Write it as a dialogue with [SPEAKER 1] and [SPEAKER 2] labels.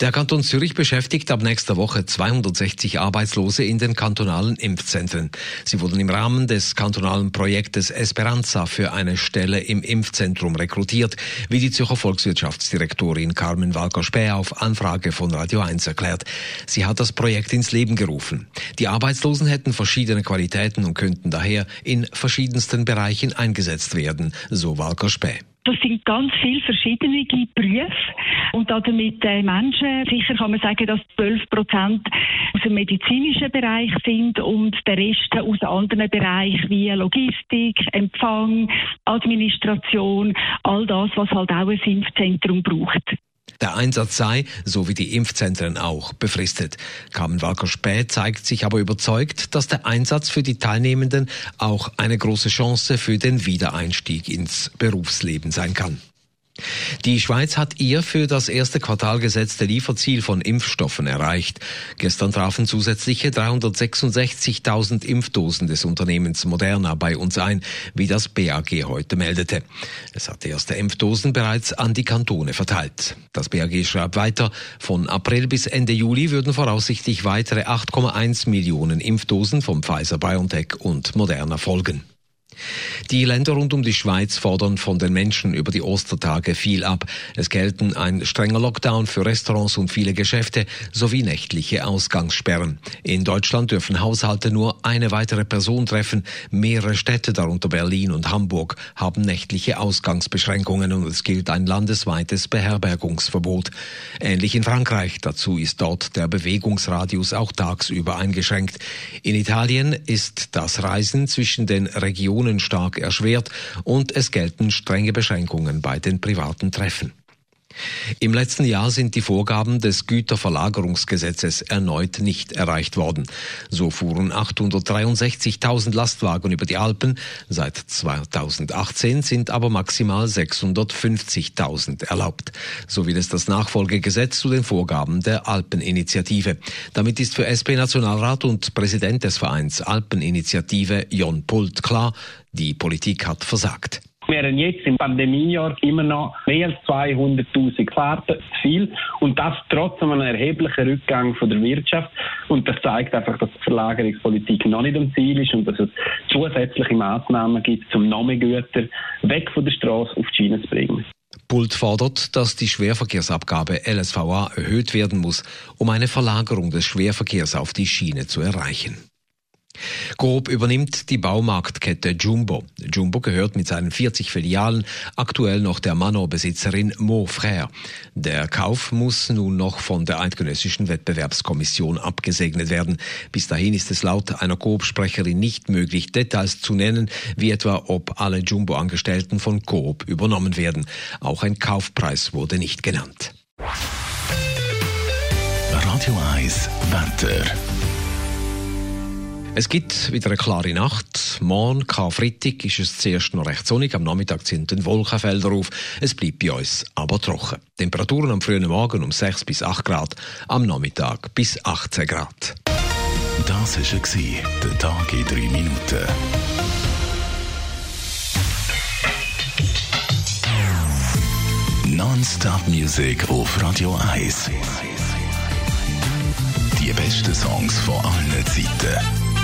[SPEAKER 1] Der Kanton Zürich beschäftigt ab nächster Woche 260 Arbeitslose in den kantonalen Impfzentren. Sie wurden im Rahmen des kantonalen Projektes Esperanza für eine Stelle im Impfzentrum rekrutiert, wie die Zürcher Volkswirtschaftsdirektorin Carmen Walker-Späh auf Anfrage von Radio 1 erklärt. Sie hat das Projekt ins Leben gerufen. Die Arbeitslosen hätten verschiedene Qualitäten und könnten daher in verschiedensten Bereichen eingesetzt werden, so Walker-Späh.
[SPEAKER 2] Das sind ganz viele verschiedene Berufe und damit äh, Menschen, sicher kann man sagen, dass 12 Prozent aus dem medizinischen Bereich sind und der Rest aus anderen Bereichen wie Logistik, Empfang, Administration, all das, was halt auch ein Impfzentrum braucht.
[SPEAKER 1] Der Einsatz sei, so wie die Impfzentren auch, befristet. Carmen Walker-Späh zeigt sich aber überzeugt, dass der Einsatz für die Teilnehmenden auch eine große Chance für den Wiedereinstieg ins Berufsleben sein kann. Die Schweiz hat ihr für das erste Quartal gesetzte Lieferziel von Impfstoffen erreicht. Gestern trafen zusätzliche 366.000 Impfdosen des Unternehmens Moderna bei uns ein, wie das BAG heute meldete. Es hat erste Impfdosen bereits an die Kantone verteilt. Das BAG schreibt weiter, von April bis Ende Juli würden voraussichtlich weitere 8,1 Millionen Impfdosen vom Pfizer BioNTech und Moderna folgen. Die Länder rund um die Schweiz fordern von den Menschen über die Ostertage viel ab. Es gelten ein strenger Lockdown für Restaurants und viele Geschäfte sowie nächtliche Ausgangssperren. In Deutschland dürfen Haushalte nur eine weitere Person treffen. Mehrere Städte, darunter Berlin und Hamburg, haben nächtliche Ausgangsbeschränkungen und es gilt ein landesweites Beherbergungsverbot. Ähnlich in Frankreich. Dazu ist dort der Bewegungsradius auch tagsüber eingeschränkt. In Italien ist das Reisen zwischen den Regionen stark erschwert und es gelten strenge Beschränkungen bei den privaten Treffen. Im letzten Jahr sind die Vorgaben des Güterverlagerungsgesetzes erneut nicht erreicht worden. So fuhren 863.000 Lastwagen über die Alpen. Seit 2018 sind aber maximal 650.000 erlaubt. So will es das Nachfolgegesetz zu den Vorgaben der Alpeninitiative. Damit ist für SP-Nationalrat und Präsident des Vereins Alpeninitiative Jon Pult klar, die Politik hat versagt.
[SPEAKER 3] Wir haben jetzt im Pandemiejahr immer noch mehr als 200.000 Fahrten zu viel und das trotz einem erheblichen Rückgang von der Wirtschaft. Und das zeigt einfach, dass die Verlagerungspolitik noch nicht am Ziel ist und dass es zusätzliche Maßnahmen gibt, um noch mehr Güter weg von der Straße auf die Schiene zu bringen.
[SPEAKER 1] Bult fordert, dass die Schwerverkehrsabgabe LSVA erhöht werden muss, um eine Verlagerung des Schwerverkehrs auf die Schiene zu erreichen. Coop übernimmt die Baumarktkette Jumbo. Jumbo gehört mit seinen 40 Filialen aktuell noch der Manor-Besitzerin Mo Frère. Der Kauf muss nun noch von der Eidgenössischen Wettbewerbskommission abgesegnet werden. Bis dahin ist es laut einer Coop-Sprecherin nicht möglich, Details zu nennen, wie etwa ob alle Jumbo-Angestellten von Coop übernommen werden. Auch ein Kaufpreis wurde nicht genannt.
[SPEAKER 4] Radio 1 Wetter.
[SPEAKER 1] Es gibt wieder eine klare Nacht. Morgen, Karfreitag, ist es zuerst noch recht sonnig. Am Nachmittag sind dann Wolkenfelder auf. Es bleibt bei uns aber trocken. Temperaturen am frühen Morgen um 6 bis 8 Grad, am Nachmittag bis 18 Grad.
[SPEAKER 4] Das war der Tag in 3 Minuten. Non-Stop-Musik auf Radio 1. Die besten Songs von allen Zeiten